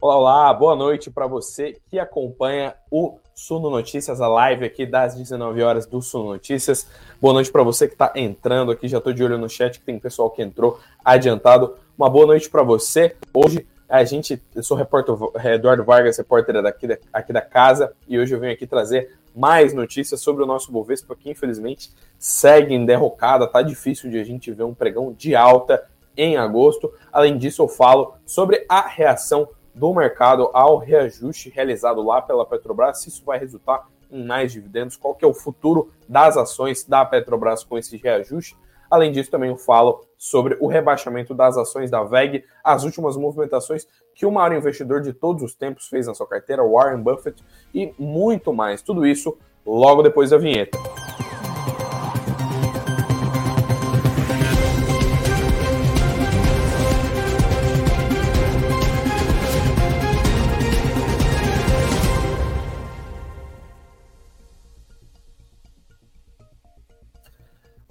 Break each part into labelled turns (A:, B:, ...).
A: Olá, olá, boa noite para você que acompanha o Suno Notícias, a live aqui das 19 horas do Suno Notícias. Boa noite para você que está entrando aqui, já estou de olho no chat, que tem pessoal que entrou adiantado. Uma boa noite para você. Hoje a gente, eu sou o repórter Eduardo Vargas, repórter daqui da, aqui da casa, e hoje eu venho aqui trazer mais notícias sobre o nosso Bovespa, que infelizmente segue em derrocada, tá difícil de a gente ver um pregão de alta em agosto. Além disso, eu falo sobre a reação do mercado ao reajuste realizado lá pela Petrobras, se isso vai resultar em mais dividendos, qual que é o futuro das ações da Petrobras com esse reajuste. Além disso, também eu falo sobre o rebaixamento das ações da VEG, as últimas movimentações que o maior investidor de todos os tempos fez na sua carteira, Warren Buffett, e muito mais. Tudo isso logo depois da vinheta.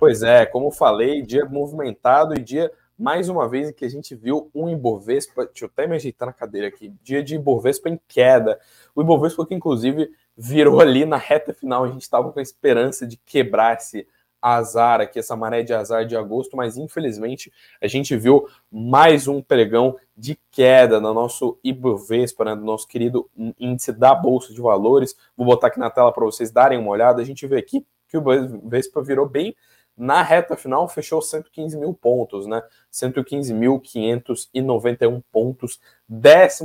A: Pois é, como falei, dia movimentado e dia, mais uma vez, em que a gente viu um Ibovespa, deixa eu até me ajeitar na cadeira aqui, dia de Ibovespa em queda. O Ibovespa que, inclusive, virou ali na reta final, a gente estava com a esperança de quebrar esse azar aqui, essa maré de azar de agosto, mas infelizmente a gente viu mais um pregão de queda no nosso Ibovespa, né, do nosso querido índice da Bolsa de Valores. Vou botar aqui na tela para vocês darem uma olhada. A gente vê aqui que o Ibovespa virou bem na reta final, fechou 115 mil pontos, né? 115.591 pontos, 12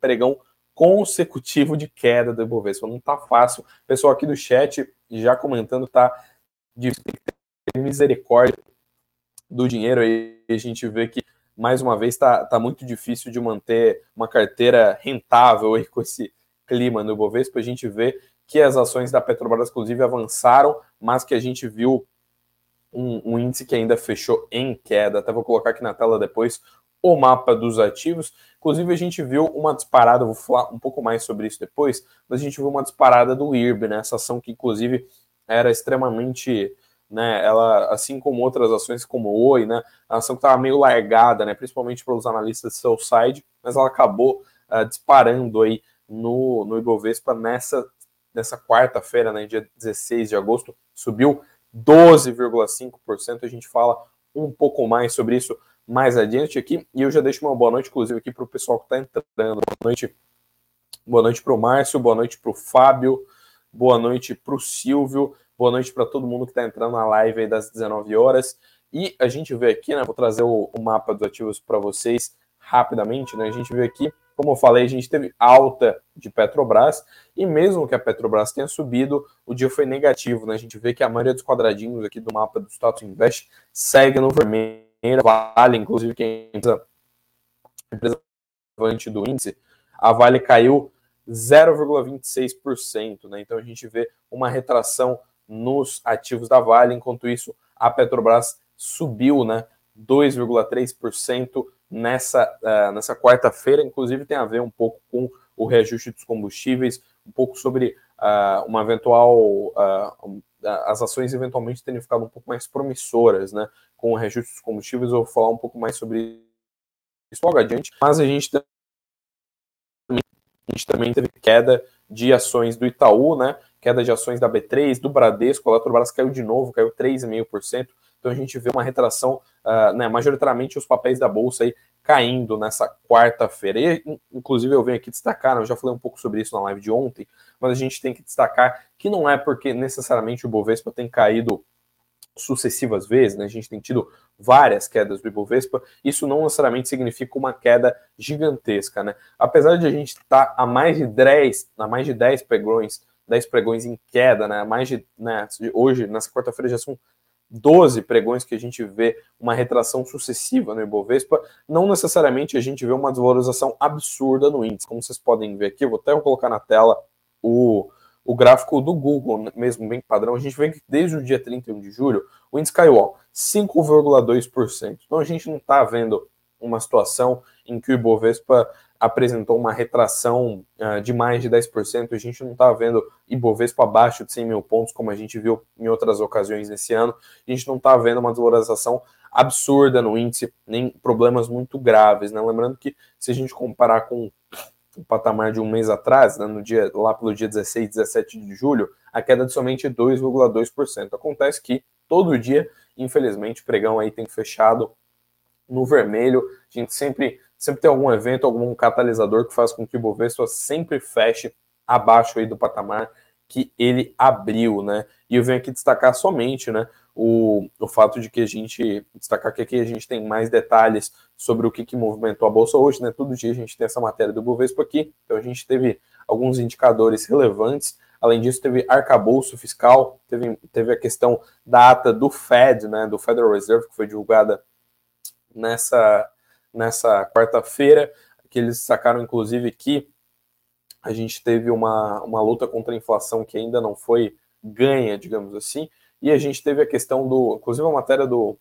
A: pregão consecutivo de queda do Ibovespa. Não tá fácil. Pessoal aqui do chat já comentando, tá de misericórdia do dinheiro aí. A gente vê que, mais uma vez, tá, tá muito difícil de manter uma carteira rentável aí com esse clima no Ibovespa. A gente vê que as ações da Petrobras, inclusive, avançaram, mas que a gente viu um, um, índice que ainda fechou em queda. Até vou colocar aqui na tela depois o mapa dos ativos. Inclusive, a gente viu uma disparada, vou falar um pouco mais sobre isso depois, mas a gente viu uma disparada do IRB, né? Essa ação que, inclusive, era extremamente. Né, ela, assim como outras ações como o Oi, né, a ação que estava meio largada, né, principalmente pelos analistas seu side, mas ela acabou uh, disparando aí no, no Ibovespa nessa, nessa quarta-feira, né, dia 16 de agosto, subiu 12,5%. A gente fala um pouco mais sobre isso mais adiante aqui. E eu já deixo uma boa noite, inclusive, aqui para o pessoal que está entrando. Boa noite. Boa noite para o Márcio, boa noite para o Fábio, boa noite para o Silvio, boa noite para todo mundo que está entrando na live aí das 19 horas. E a gente vê aqui, né? Vou trazer o, o mapa dos ativos para vocês rapidamente, né? A gente vê aqui como eu falei, a gente teve alta de Petrobras e mesmo que a Petrobras tenha subido, o dia foi negativo. Né? A gente vê que a maioria dos quadradinhos aqui do mapa do status invest segue no vermelho. Vale, inclusive, quem é a empresa do índice, a Vale caiu 0,26%. Né? Então a gente vê uma retração nos ativos da Vale, enquanto isso a Petrobras subiu né, 2,3% nessa, uh, nessa quarta-feira, inclusive tem a ver um pouco com o reajuste dos combustíveis, um pouco sobre uh, uma eventual. Uh, as ações eventualmente terem ficado um pouco mais promissoras, né? Com o reajuste dos combustíveis, eu vou falar um pouco mais sobre isso logo adiante, mas a gente também, a gente também teve queda de ações do Itaú, né? Queda de ações da B3, do Bradesco, a Eletrobras caiu de novo, caiu 3,5%. Então a gente vê uma retração, uh, né, majoritariamente os papéis da Bolsa aí caindo nessa quarta-feira. Inclusive, eu venho aqui destacar, né, eu já falei um pouco sobre isso na live de ontem, mas a gente tem que destacar que não é porque necessariamente o Bovespa tem caído sucessivas vezes, né? A gente tem tido várias quedas do Ibovespa, isso não necessariamente significa uma queda gigantesca, né? Apesar de a gente estar tá a mais de 10, a mais de 10 pregões, 10 pregões em queda, né? Mais de, né, hoje, nessa quarta-feira já são 12 pregões que a gente vê uma retração sucessiva no Ibovespa, não necessariamente a gente vê uma desvalorização absurda no índice. Como vocês podem ver aqui, vou até colocar na tela o, o gráfico do Google, mesmo bem padrão, a gente vê que desde o dia 31 de julho o índice caiu 5,2%. Então a gente não está vendo uma situação em que o Ibovespa apresentou uma retração uh, de mais de 10%. A gente não está vendo Ibovespa abaixo de 100 mil pontos, como a gente viu em outras ocasiões nesse ano. A gente não está vendo uma desvalorização absurda no índice, nem problemas muito graves. Né? Lembrando que se a gente comparar com o patamar de um mês atrás, né, no dia, lá pelo dia 16, 17 de julho, a queda de somente 2,2%. Acontece que todo dia, infelizmente, o pregão aí tem fechado no vermelho. A gente sempre, sempre tem algum evento, algum catalisador que faz com que o Bovespa sempre feche abaixo aí do patamar que ele abriu, né? E eu venho aqui destacar somente, né, o, o fato de que a gente destacar que aqui a gente tem mais detalhes sobre o que, que movimentou a bolsa hoje, né? Todo dia a gente tem essa matéria do Bovespa aqui, então a gente teve alguns indicadores relevantes. Além disso, teve arcabouço fiscal, teve, teve a questão da ata do Fed, né, do Federal Reserve, que foi divulgada nessa, nessa quarta-feira, que eles sacaram, inclusive, que a gente teve uma, uma luta contra a inflação que ainda não foi ganha, digamos assim, e a gente teve a questão do, inclusive a matéria do,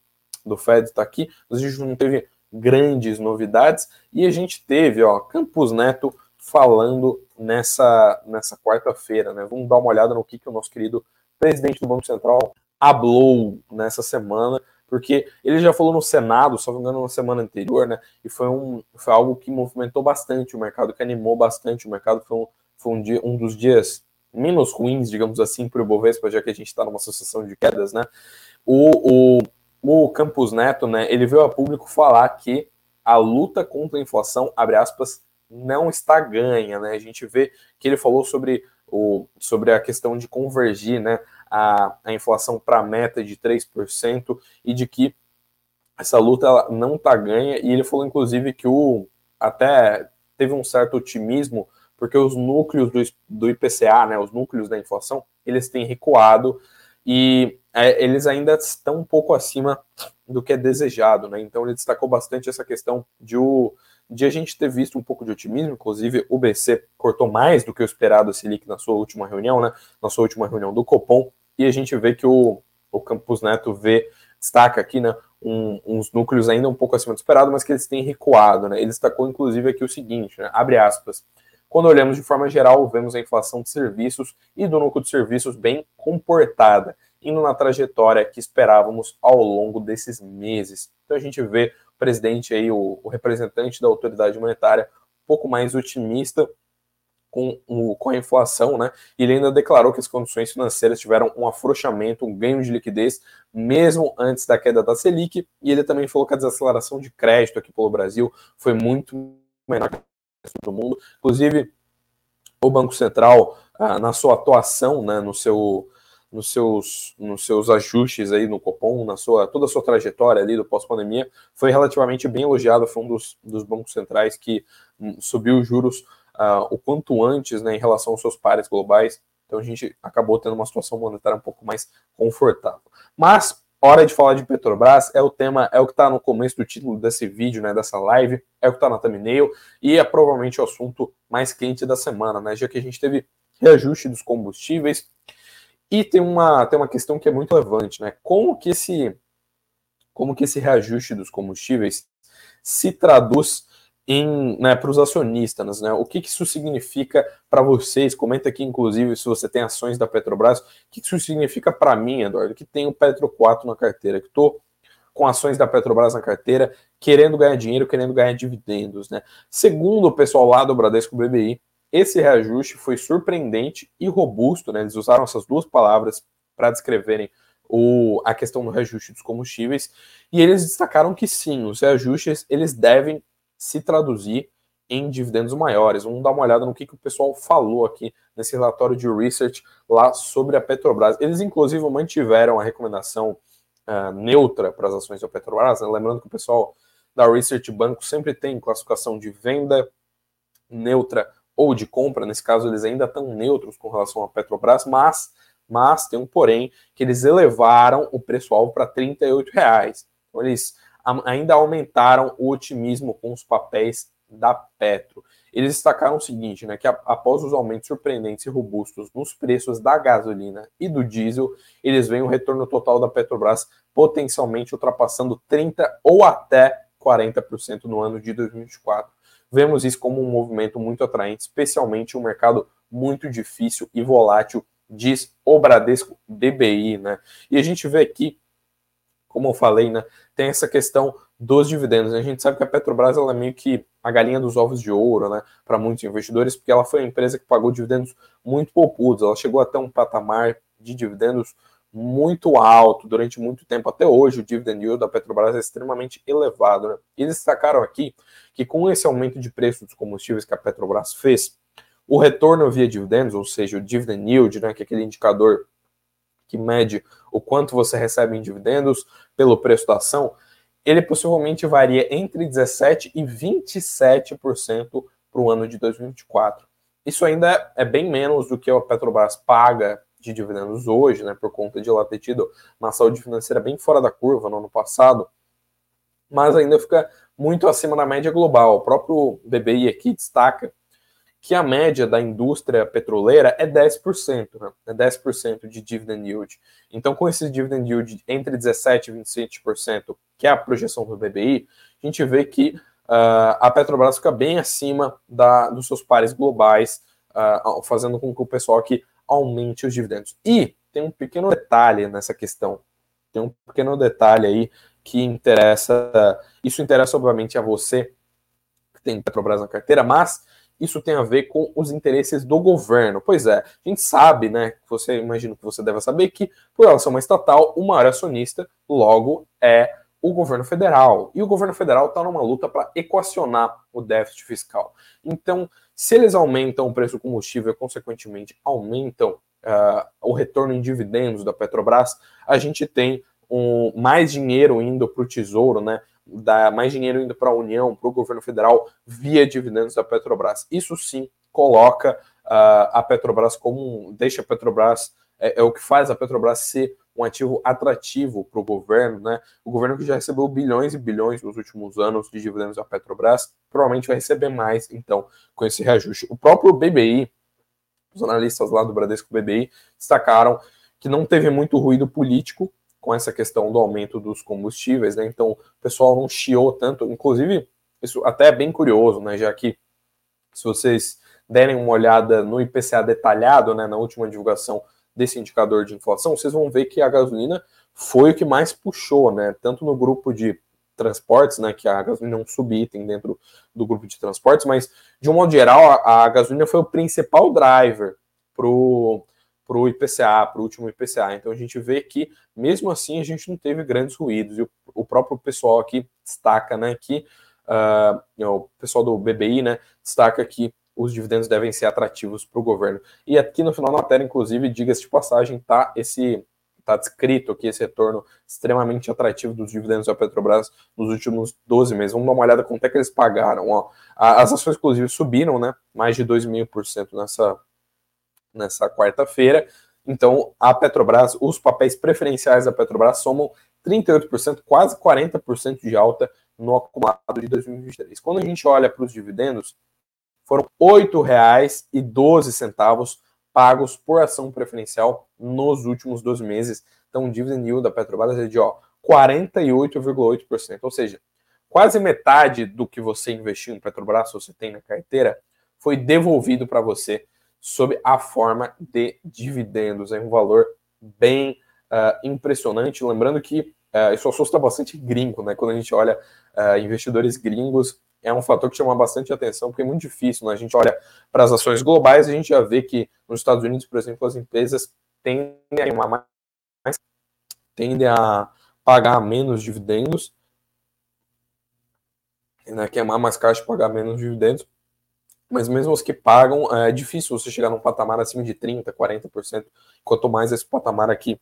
A: do Fed está aqui, a gente não teve grandes novidades, e a gente teve, ó, Campos Neto falando nessa, nessa quarta-feira, né? Vamos dar uma olhada no que, que o nosso querido presidente do Banco Central hablou nessa semana, porque ele já falou no Senado, só engano, na semana anterior, né? E foi, um, foi algo que movimentou bastante o mercado, que animou bastante o mercado. Foi um, foi um, dia, um dos dias menos ruins, digamos assim, para o Bovespa, já que a gente está numa sucessão de quedas, né? O, o, o Campos Neto, né? Ele veio a público falar que a luta contra a inflação, abre aspas, não está ganha, né? A gente vê que ele falou sobre, o, sobre a questão de convergir, né? A, a inflação para a meta de 3% e de que essa luta não está ganha. E ele falou, inclusive, que o até teve um certo otimismo porque os núcleos do, do IPCA, né, os núcleos da inflação, eles têm recuado e é, eles ainda estão um pouco acima do que é desejado, né? Então ele destacou bastante essa questão de, o, de a gente ter visto um pouco de otimismo, inclusive o BC cortou mais do que o esperado a Selic na sua última reunião, né? Na sua última reunião do Copom, e a gente vê que o, o Campus Neto vê, destaca aqui, né? Um, uns núcleos ainda um pouco acima do esperado, mas que eles têm recuado, né? Ele destacou inclusive aqui o seguinte, né? Abre aspas. Quando olhamos de forma geral, vemos a inflação de serviços e do núcleo de serviços bem comportada, indo na trajetória que esperávamos ao longo desses meses. Então a gente vê o presidente aí, o, o representante da autoridade monetária, um pouco mais otimista com, o, com a inflação, né? Ele ainda declarou que as condições financeiras tiveram um afrouxamento, um ganho de liquidez, mesmo antes da queda da Selic. E ele também falou que a desaceleração de crédito aqui pelo Brasil foi muito menor do mundo. Inclusive, o Banco Central, ah, na sua atuação, né, no seu, nos, seus, nos seus ajustes aí no Copom, na sua, toda a sua trajetória ali do pós-pandemia, foi relativamente bem elogiado, foi um dos, dos bancos centrais que hum, subiu os juros ah, o quanto antes né, em relação aos seus pares globais. Então a gente acabou tendo uma situação monetária um pouco mais confortável. Mas Hora de falar de Petrobras é o tema, é o que está no começo do título desse vídeo, né, dessa live, é o que está na thumbnail e é provavelmente o assunto mais quente da semana, né, já que a gente teve reajuste dos combustíveis e tem uma, tem uma questão que é muito relevante, né, como que esse, como que esse reajuste dos combustíveis se traduz né, para os acionistas, né? O que, que isso significa para vocês? Comenta aqui, inclusive, se você tem ações da Petrobras. O que, que isso significa para mim, Eduardo, que tenho Petro 4 na carteira, que estou com ações da Petrobras na carteira, querendo ganhar dinheiro, querendo ganhar dividendos, né? Segundo o pessoal lá do Bradesco BBI, esse reajuste foi surpreendente e robusto, né? Eles usaram essas duas palavras para descreverem o, a questão do reajuste dos combustíveis, e eles destacaram que sim, os reajustes eles devem se traduzir em dividendos maiores. Vamos dar uma olhada no que, que o pessoal falou aqui nesse relatório de research lá sobre a Petrobras. Eles, inclusive, mantiveram a recomendação uh, neutra para as ações da Petrobras. Né? Lembrando que o pessoal da Research Banco sempre tem classificação de venda neutra ou de compra. Nesse caso, eles ainda estão neutros com relação à Petrobras, mas, mas tem um porém que eles elevaram o preço-alvo para 38 reais. Então, eles ainda aumentaram o otimismo com os papéis da Petro. Eles destacaram o seguinte, né, que após os aumentos surpreendentes e robustos nos preços da gasolina e do diesel, eles veem o retorno total da Petrobras potencialmente ultrapassando 30 ou até 40% no ano de 2024. Vemos isso como um movimento muito atraente, especialmente um mercado muito difícil e volátil, diz o Bradesco BBI, né? E a gente vê aqui como eu falei, né, tem essa questão dos dividendos. A gente sabe que a Petrobras ela é meio que a galinha dos ovos de ouro, né, para muitos investidores, porque ela foi uma empresa que pagou dividendos muito poupudos. Ela chegou até um patamar de dividendos muito alto durante muito tempo. Até hoje, o dividend yield da Petrobras é extremamente elevado. Né? Eles destacaram aqui que com esse aumento de preço dos combustíveis que a Petrobras fez, o retorno via dividendos, ou seja, o dividend yield, né, que é aquele indicador que mede o quanto você recebe em dividendos pelo preço da ação, ele possivelmente varia entre 17% e 27% para o ano de 2024. Isso ainda é bem menos do que a Petrobras paga de dividendos hoje, né, por conta de ela ter tido uma saúde financeira bem fora da curva no ano passado, mas ainda fica muito acima da média global. O próprio BBI aqui destaca que a média da indústria petroleira é 10%, né? é 10% de dividend yield. Então, com esse dividend yield entre 17% e 27%, que é a projeção do BBI, a gente vê que uh, a Petrobras fica bem acima da, dos seus pares globais, uh, fazendo com que o pessoal aqui aumente os dividendos. E tem um pequeno detalhe nessa questão, tem um pequeno detalhe aí que interessa, isso interessa obviamente a você que tem Petrobras na carteira, mas isso tem a ver com os interesses do governo. Pois é, a gente sabe, né? Você imagina que você deve saber que, por ela ser uma estatal, o maior acionista, logo, é o governo federal. E o governo federal está numa luta para equacionar o déficit fiscal. Então, se eles aumentam o preço do combustível e, consequentemente, aumentam uh, o retorno em dividendos da Petrobras, a gente tem um, mais dinheiro indo para o tesouro, né? Dá mais dinheiro indo para a União, para o governo federal, via dividendos da Petrobras. Isso sim coloca uh, a Petrobras como um, deixa a Petrobras é, é, o que faz a Petrobras ser um ativo atrativo para o governo, né? O governo que já recebeu bilhões e bilhões nos últimos anos de dividendos da Petrobras, provavelmente vai receber mais, então, com esse reajuste. O próprio BBI, os analistas lá do Bradesco BBI, destacaram que não teve muito ruído político com essa questão do aumento dos combustíveis, né? Então o pessoal não chiou tanto, inclusive isso até é bem curioso, né? Já que se vocês derem uma olhada no IPCA detalhado, né, na última divulgação desse indicador de inflação, vocês vão ver que a gasolina foi o que mais puxou, né? Tanto no grupo de transportes, né, que a gasolina é um subitem dentro do grupo de transportes, mas de um modo geral a, a gasolina foi o principal driver pro para o IPCA, para o último IPCA. Então a gente vê que, mesmo assim, a gente não teve grandes ruídos. E o, o próprio pessoal aqui destaca né, que uh, o pessoal do BBI né, destaca que os dividendos devem ser atrativos para o governo. E aqui no final da matéria, inclusive, diga-se de passagem, tá esse está descrito aqui esse retorno extremamente atrativo dos dividendos da Petrobras nos últimos 12 meses. Vamos dar uma olhada quanto é que eles pagaram. Ó. As ações, inclusive, subiram, né? Mais de 2.000% nessa, nessa quarta-feira. Então, a Petrobras, os papéis preferenciais da Petrobras somam 38%, quase 40% de alta no acumulado de 2023. Quando a gente olha para os dividendos, foram R$ 8,12 pagos por ação preferencial nos últimos 12 meses. Então, o dividend yield da Petrobras é de 48,8%. Ou seja, quase metade do que você investiu em Petrobras, se você tem na carteira, foi devolvido para você sob a forma de dividendos. É um valor bem uh, impressionante. Lembrando que uh, isso assusta bastante gringo, né? Quando a gente olha uh, investidores gringos, é um fator que chama bastante atenção, porque é muito difícil. Né? A gente olha para as ações globais, a gente já vê que nos Estados Unidos, por exemplo, as empresas tendem a, mais, tendem a pagar menos dividendos, né? queimar mais caixa e pagar menos dividendos mas mesmo os que pagam, é difícil você chegar num patamar acima de 30%, 40%, quanto mais esse patamar aqui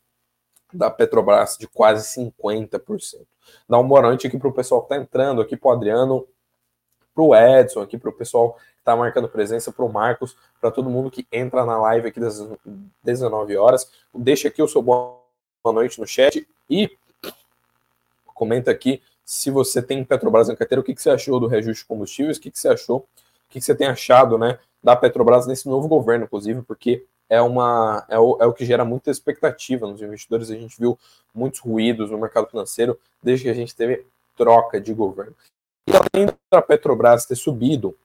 A: da Petrobras de quase 50%. Dá um boa noite aqui para o pessoal que está entrando, aqui para o Adriano, para o Edson, aqui para o pessoal que está marcando presença, para o Marcos, para todo mundo que entra na live aqui das 19 horas. Deixa aqui o seu boa noite no chat e comenta aqui se você tem Petrobras na carteira, o que, que você achou do reajuste de combustíveis, o que, que você achou que você tem achado né, da Petrobras nesse novo governo, inclusive, porque é, uma, é, o, é o que gera muita expectativa nos investidores. A gente viu muitos ruídos no mercado financeiro desde que a gente teve troca de governo. E além da Petrobras ter subido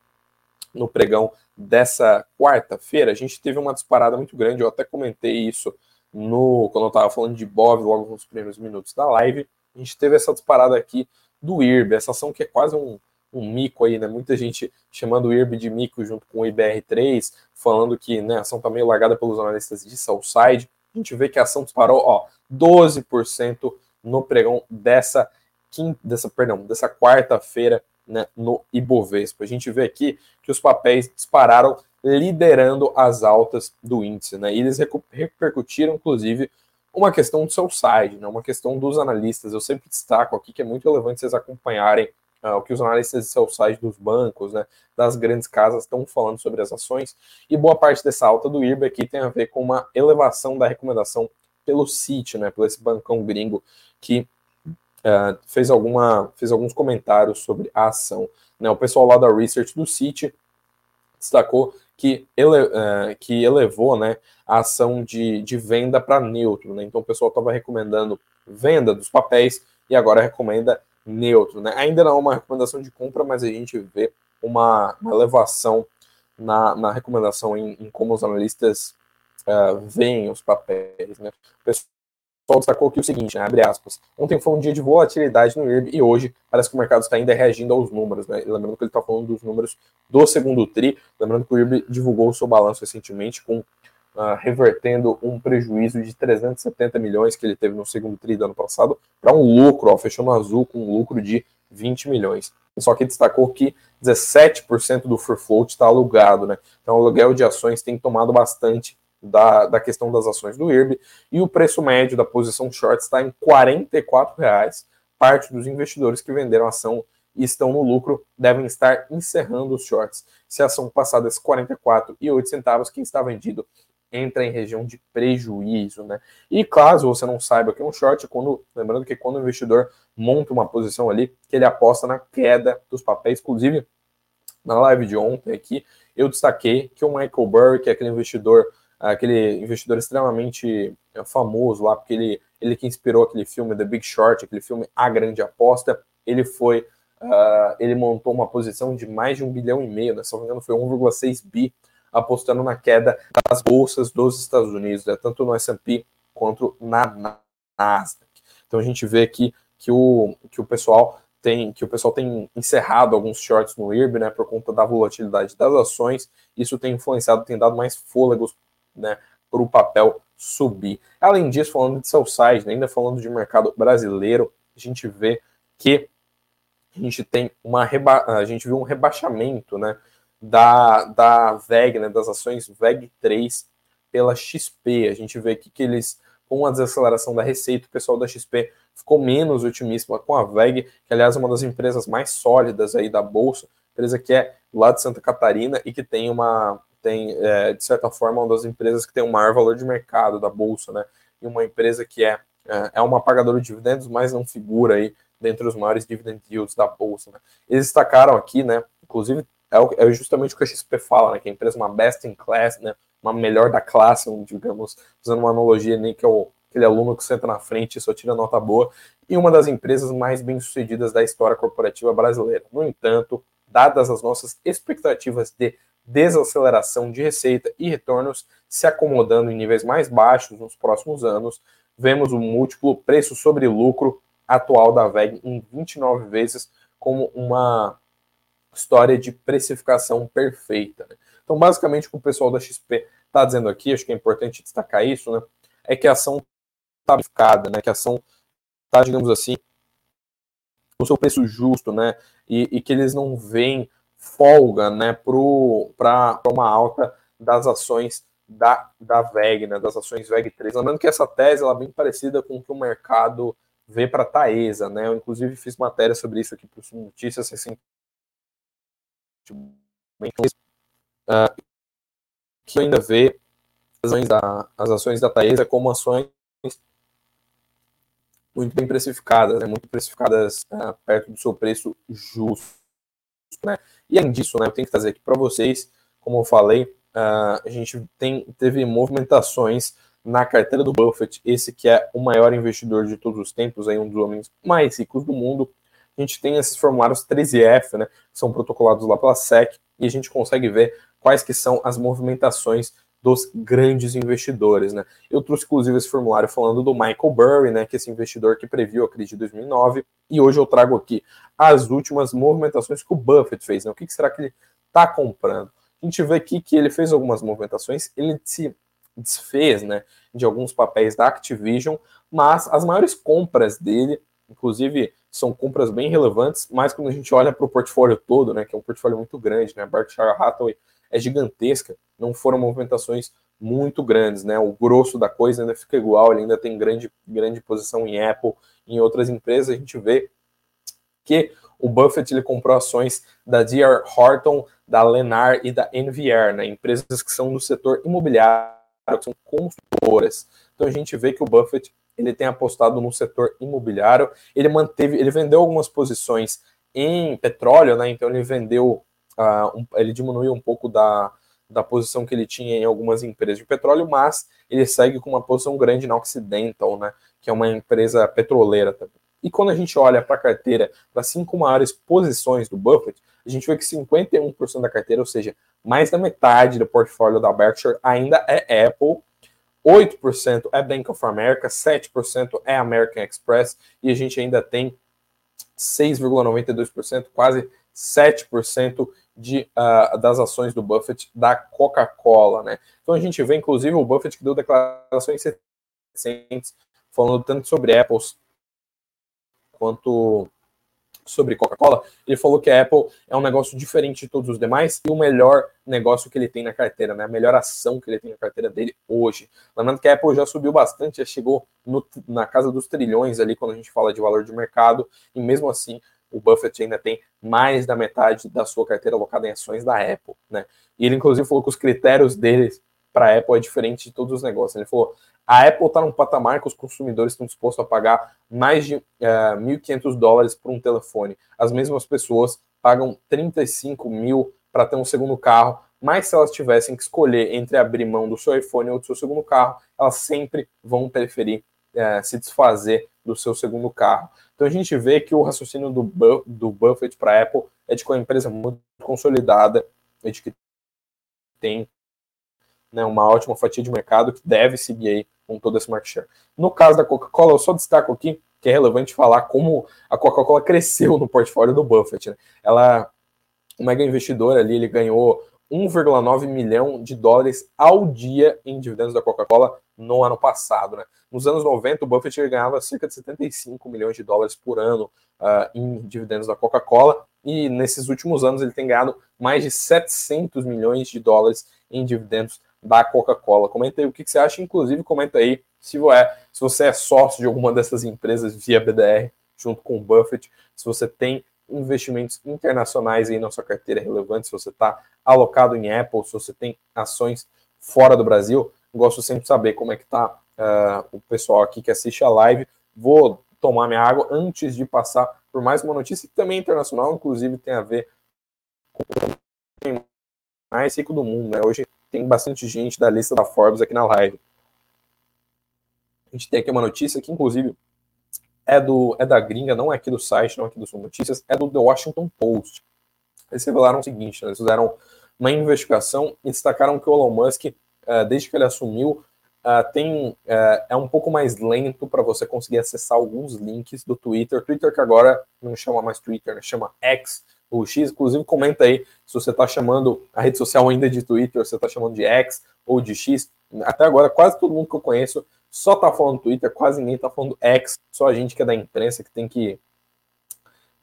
A: no pregão dessa quarta-feira, a gente teve uma disparada muito grande. Eu até comentei isso no quando eu estava falando de BOV logo nos primeiros minutos da live. a gente teve essa disparada aqui do IRB, essa ação que é quase um, um mico aí, né? Muita gente chamando o IRB de mico junto com o IBR3, falando que né, a ação está meio largada pelos analistas de Southside. A gente vê que a ação disparou, ó, 12% no pregão dessa quinta, dessa, perdão, dessa quarta-feira né, no Ibovespa. A gente vê aqui que os papéis dispararam liderando as altas do índice, né? E eles repercutiram, inclusive, uma questão do seu site, né? uma questão dos analistas. Eu sempre destaco aqui que é muito relevante vocês acompanharem o que os analistas de seu site dos bancos, né, das grandes casas estão falando sobre as ações. E boa parte dessa alta do IRB aqui tem a ver com uma elevação da recomendação pelo Citi, né, pelo esse bancão gringo que uh, fez, alguma, fez alguns comentários sobre a ação. Né, o pessoal lá da Research do Citi destacou que, ele, uh, que elevou né, a ação de, de venda para neutro. Né? Então o pessoal estava recomendando venda dos papéis e agora recomenda neutro. Né? Ainda não é uma recomendação de compra, mas a gente vê uma, uma elevação na, na recomendação em, em, como os analistas uh, veem os papéis. Né? O pessoal destacou aqui o seguinte, né, abre aspas, ontem foi um dia de volatilidade no IRB e hoje parece que o mercado está ainda reagindo aos números, né? lembrando que ele está falando dos números do segundo TRI, lembrando que o IRB divulgou o seu balanço recentemente com Uh, revertendo um prejuízo de 370 milhões que ele teve no segundo TRI do ano passado para um lucro, ó, fechou no azul com um lucro de 20 milhões. Só que destacou que 17% do free float está alugado, né? Então o aluguel de ações tem tomado bastante da, da questão das ações do IRB e o preço médio da posição short está em R$ reais. Parte dos investidores que venderam ação e estão no lucro devem estar encerrando os shorts. Se a ação passar desses 44,08 centavos, quem está vendido entra em região de prejuízo, né? E caso você não saiba que é um short, é quando, lembrando que quando o investidor monta uma posição ali, que ele aposta na queda dos papéis, inclusive na live de ontem aqui, eu destaquei que o Michael Burry, que é aquele investidor, aquele investidor extremamente é, famoso lá, porque ele, ele que inspirou aquele filme The Big Short, aquele filme A Grande Aposta, ele foi, uh, ele montou uma posição de mais de um bilhão e meio, né? se não me engano foi 1,6 bi apostando na queda das bolsas dos Estados Unidos, né, tanto no S&P quanto na Nasdaq. Então a gente vê aqui que o, que o pessoal tem que o pessoal tem encerrado alguns shorts no IRB, né, por conta da volatilidade das ações. Isso tem influenciado, tem dado mais fôlegos, né, para o papel subir. Além disso, falando de seu site, né, ainda falando de mercado brasileiro, a gente vê que a gente tem uma reba a gente viu um rebaixamento, né, da, da VEG, né, das ações VEG 3 pela XP. A gente vê aqui que eles, com a desaceleração da receita, o pessoal da XP ficou menos otimista com a VEG, que aliás é uma das empresas mais sólidas aí da Bolsa, empresa que é lá de Santa Catarina e que tem uma, tem, é, de certa forma, uma das empresas que tem o maior valor de mercado da Bolsa, né? E uma empresa que é, é, é uma pagadora de dividendos, mas não figura aí dentre os maiores dividend yields da Bolsa, né? Eles destacaram aqui, né? Inclusive é, é justamente o que a XP fala, né? Que a empresa é uma best in class, né? Uma melhor da classe, digamos, usando uma analogia nem que é o, aquele aluno que senta na frente e só tira nota boa, e uma das empresas mais bem-sucedidas da história corporativa brasileira. No entanto, dadas as nossas expectativas de desaceleração de receita e retornos se acomodando em níveis mais baixos nos próximos anos, vemos o múltiplo preço sobre lucro atual da VEG em 29 vezes como uma história de precificação perfeita. Né? Então, basicamente, o que o pessoal da XP está dizendo aqui, acho que é importante destacar isso, né? É que a ação está precificada, né? Que a ação está, digamos assim, o seu preço justo, né? E, e que eles não veem folga, né? Para uma alta das ações da, da VEG, né? Das ações VEG 3. Lembrando que essa tese ela é bem parecida com o que o mercado vê para a Taesa, né? Eu, inclusive, fiz matéria sobre isso aqui para o Notícias recentemente uh, que ainda vê as ações da, as ações da Taesa como ações muito bem precificadas, né, muito precificadas uh, perto do seu preço justo. Né? E além disso, né, eu tenho que trazer aqui para vocês, como eu falei, uh, a gente tem, teve movimentações na carteira do Buffett, esse que é o maior investidor de todos os tempos, aí um dos homens mais ricos do mundo, a gente tem esses formulários 13F, né, que são protocolados lá pela SEC, e a gente consegue ver quais que são as movimentações dos grandes investidores, né? Eu trouxe inclusive esse formulário falando do Michael Burry, né, que é esse investidor que previu a crise de 2009, e hoje eu trago aqui as últimas movimentações que o Buffett fez, né? O que será que ele está comprando? A gente vê aqui que ele fez algumas movimentações, ele se desfez, né, de alguns papéis da Activision, mas as maiores compras dele, inclusive são compras bem relevantes, mas quando a gente olha para o portfólio todo, né, que é um portfólio muito grande, né, a Berkshire Hathaway é gigantesca, não foram movimentações muito grandes, né, o grosso da coisa ainda fica igual, ele ainda tem grande, grande posição em Apple, em outras empresas, a gente vê que o Buffett ele comprou ações da D.R. Horton, da Lennar e da NVR, né, empresas que são do setor imobiliário, que são construtoras. Então a gente vê que o Buffett ele tem apostado no setor imobiliário, ele manteve, ele vendeu algumas posições em petróleo, né? Então ele vendeu, uh, um, ele diminuiu um pouco da, da posição que ele tinha em algumas empresas de petróleo, mas ele segue com uma posição grande na Occidental, né? Que é uma empresa petroleira também. E quando a gente olha para a carteira das cinco maiores posições do Buffett, a gente vê que 51% da carteira, ou seja, mais da metade do portfólio da Berkshire ainda é Apple, 8% é Bank of America, 7% é American Express e a gente ainda tem 6,92%, quase 7% de, uh, das ações do Buffett da Coca-Cola, né? Então a gente vê, inclusive, o Buffett que deu declarações recentes falando tanto sobre Apple quanto sobre Coca-Cola, ele falou que a Apple é um negócio diferente de todos os demais e o melhor negócio que ele tem na carteira, né? A melhor ação que ele tem na carteira dele hoje. Lembrando que a Apple já subiu bastante, já chegou no, na casa dos trilhões ali quando a gente fala de valor de mercado, e mesmo assim o Buffett ainda tem mais da metade da sua carteira alocada em ações da Apple, né? E ele inclusive falou que os critérios deles para a Apple é diferente de todos os negócios. Ele falou: a Apple está num patamar que os consumidores estão dispostos a pagar mais de uh, eh, 1.500 dólares por um telefone. As mesmas pessoas pagam 35 mil para ter um segundo carro, mas se elas tivessem que escolher entre abrir mão do seu iPhone ou do seu segundo carro, elas sempre vão preferir uh, se desfazer do seu segundo carro. Então a gente vê que o raciocínio do, do Buffett para a Apple é de que é uma empresa muito consolidada, é de que tem né, uma ótima fatia de mercado que deve seguir aí com todo esse market share. No caso da Coca-Cola, eu só destaco aqui que é relevante falar como a Coca-Cola cresceu no portfólio do Buffett. Né? Ela, o mega investidor ali, ele ganhou 1,9 milhão de dólares ao dia em dividendos da Coca-Cola no ano passado. Né? Nos anos 90, o Buffett ganhava cerca de 75 milhões de dólares por ano uh, em dividendos da Coca-Cola, e nesses últimos anos ele tem ganhado mais de 700 milhões de dólares em dividendos da Coca-Cola. Comenta aí o que, você acha, inclusive comenta aí se, é, você é sócio de alguma dessas empresas via BDR, junto com o Buffett, se você tem investimentos internacionais aí na sua carteira relevante, se você está alocado em Apple, se você tem ações fora do Brasil. Gosto sempre de saber como é que está uh, ah, o pessoal aqui que assiste a live. Vou tomar minha água antes de passar por mais uma notícia que também é internacional, inclusive tem a ver com o mais rico do mundo. Né? Hoje tem bastante gente da lista da Forbes aqui na live. A gente tem aqui uma notícia que, inclusive, é, do, é da gringa, não é aqui do site, não é aqui do Sul Notícias, é do The Washington Post. Eles revelaram o seguinte: né, eles fizeram uma investigação e destacaram que o Elon Musk, uh, desde que ele assumiu, uh, tem, uh, é um pouco mais lento para você conseguir acessar alguns links do Twitter. Twitter que agora não chama mais Twitter, né, chama X, o X, inclusive comenta aí se você está chamando a rede social ainda de Twitter, se você está chamando de X ou de X. Até agora, quase todo mundo que eu conheço só está falando Twitter, quase ninguém está falando X, só a gente que é da imprensa que tem que,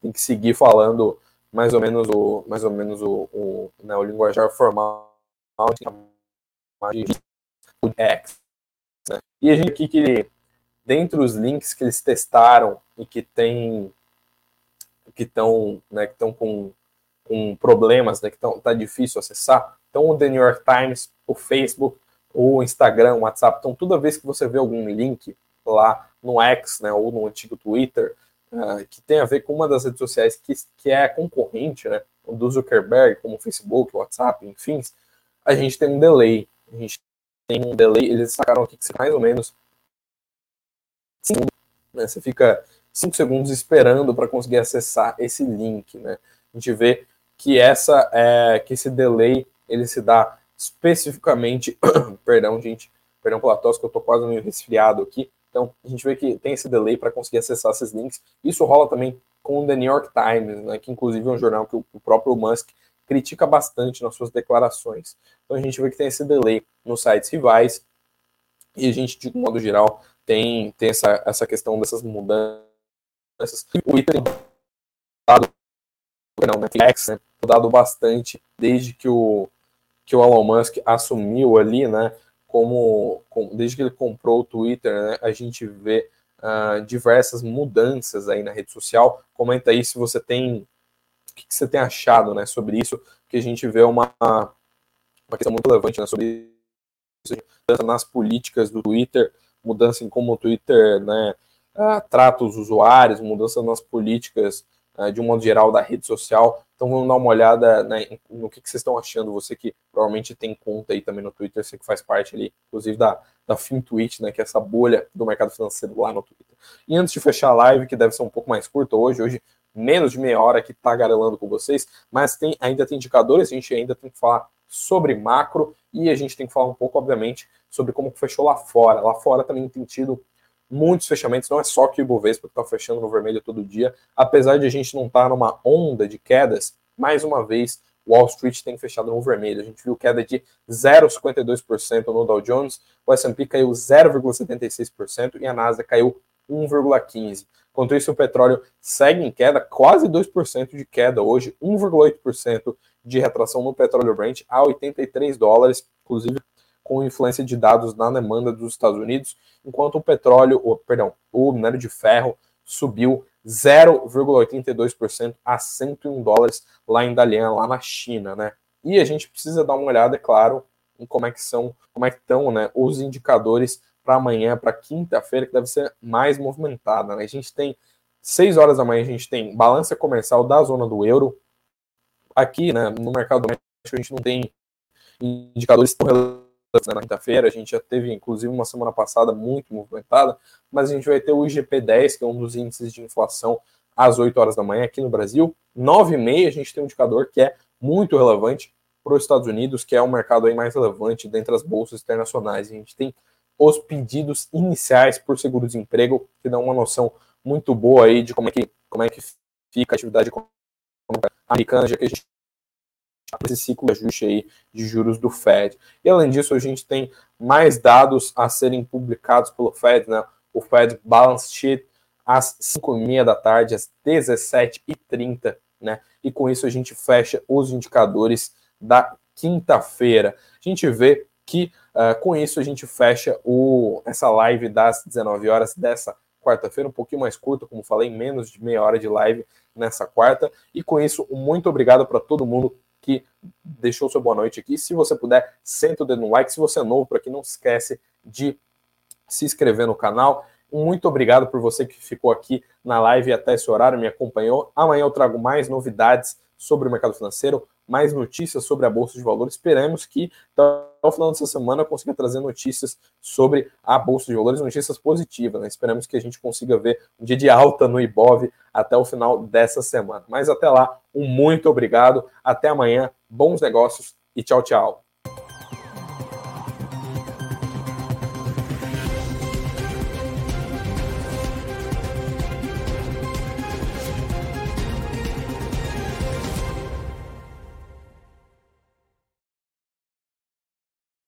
A: tem que seguir falando mais ou menos o, mais ou menos o, o, né, o linguajar formal de X. Né? E a gente aqui que, dentre os links que eles testaram e que tem que estão né, que com, com problemas, né, que estão tá difícil acessar. Então, o The New York Times, o Facebook, o Instagram, o WhatsApp, então toda vez que você vê algum link lá no X, né, ou no antigo Twitter, uh, que tem a ver com uma das redes sociais que, que é concorrente, né, do Zuckerberg, como o Facebook, o WhatsApp, enfim, a gente tem um delay. A gente tem um delay, eles sacaram aqui que mais ou menos né, você fica 5 segundos esperando para conseguir acessar esse link, né? A gente vê que essa é, que esse delay ele se dá especificamente, perdão, gente, perdão pela tosse, que eu tô quase meio resfriado aqui. Então, a gente vê que tem esse delay para conseguir acessar esses links. Isso rola também com o The New York Times, né, que inclusive é um jornal que o próprio Musk critica bastante nas suas declarações. Então, a gente vê que tem esse delay nos sites rivais. E a gente, de modo geral, tem, tem essa, essa questão dessas mudanças. O Twitter dado, não, Netflix, né, dado bastante desde que o, que o Elon Musk assumiu ali, né, como, como desde que ele comprou o Twitter, né, a gente vê uh, diversas mudanças aí na rede social. Comenta aí se você tem o que, que você tem achado, né, sobre isso, que a gente vê uma, uma questão muito relevante né, sobre isso, tanto nas políticas do Twitter, mudança em como o Twitter, né, trata os usuários, mudança nas políticas uh, de um modo geral da rede social. Então vamos dar uma olhada né, no que, vocês estão achando. Você que provavelmente tem conta aí também no Twitter, você que faz parte ali, inclusive da, da FinTwitch, né, que é essa bolha do mercado financeiro lá no Twitter. E antes de fechar a live, que deve ser um pouco mais curta hoje, hoje menos de meia hora que tagarelando com vocês, mas tem, ainda tem indicadores, a gente ainda tem que falar sobre macro e a gente tem que falar um pouco, obviamente, sobre como fechou lá fora. Lá fora também tem tido muitos fechamentos, não é só que o Ibovespa está fechando no vermelho todo dia, apesar de a gente não estar tá numa onda de quedas, mais uma vez, Wall Street tem fechado no vermelho. A gente viu queda de 0,52% no Dow Jones, o S&P caiu 0,76% e a Nasdaq caiu 1,15%. Enquanto isso, o petróleo segue em queda, quase 2% de queda hoje, 1,8% de retração no petróleo Brent a 83 dólares, inclusive com influência de dados na demanda dos Estados Unidos, enquanto o petróleo, o, perdão, o minério de ferro subiu 0,82% a 101 dólares lá em Dalian, lá na China, né? E a gente precisa dar uma olhada, é claro, em como é que são, como é que estão, né, os indicadores para amanhã, para quinta-feira, que deve ser mais movimentada, né? A gente tem 6 horas da manhã, a gente tem balança comercial da zona do euro. Aqui, né, no mercado doméstico, a gente não tem indicadores tão relevantes na quinta-feira. A gente já teve, inclusive, uma semana passada muito movimentada, mas a gente vai ter o IGP-10, que é um dos índices de inflação, às 8 horas da manhã aqui no Brasil. 9 e meia a gente tem um indicador que é muito relevante para os Estados Unidos, que é o mercado aí mais relevante dentre as bolsas internacionais. A gente tem os pedidos iniciais por seguro-desemprego, que dão uma noção muito boa aí de como é que, como é que fica a atividade americana, já que a gente esse ciclo de ajuste aí de juros do Fed. E além disso, a gente tem mais dados a serem publicados pelo Fed, né? O Fed Balance Sheet às 5h30 da tarde, às 17h30, né? E com isso a gente fecha os indicadores da quinta-feira. A gente vê que uh, com isso a gente fecha o, essa live das 19 horas dessa quarta-feira, um pouquinho mais curta, como falei, menos de meia hora de live nessa quarta. E com isso, muito obrigado para todo mundo que deixou sua boa noite aqui. Se você puder, senta o dedo no like. Se você é novo por aqui, não esquece de se inscrever no canal. Muito obrigado por você que ficou aqui na live até esse horário, me acompanhou. Amanhã eu trago mais novidades sobre o mercado financeiro, mais notícias sobre a Bolsa de Valores. Esperamos que até o final dessa semana consiga trazer notícias sobre a Bolsa de Valores, notícias positivas. Né? Esperamos que a gente consiga ver um dia de alta no Ibov até o final dessa semana. Mas até lá, um muito obrigado, até amanhã, bons negócios e tchau, tchau.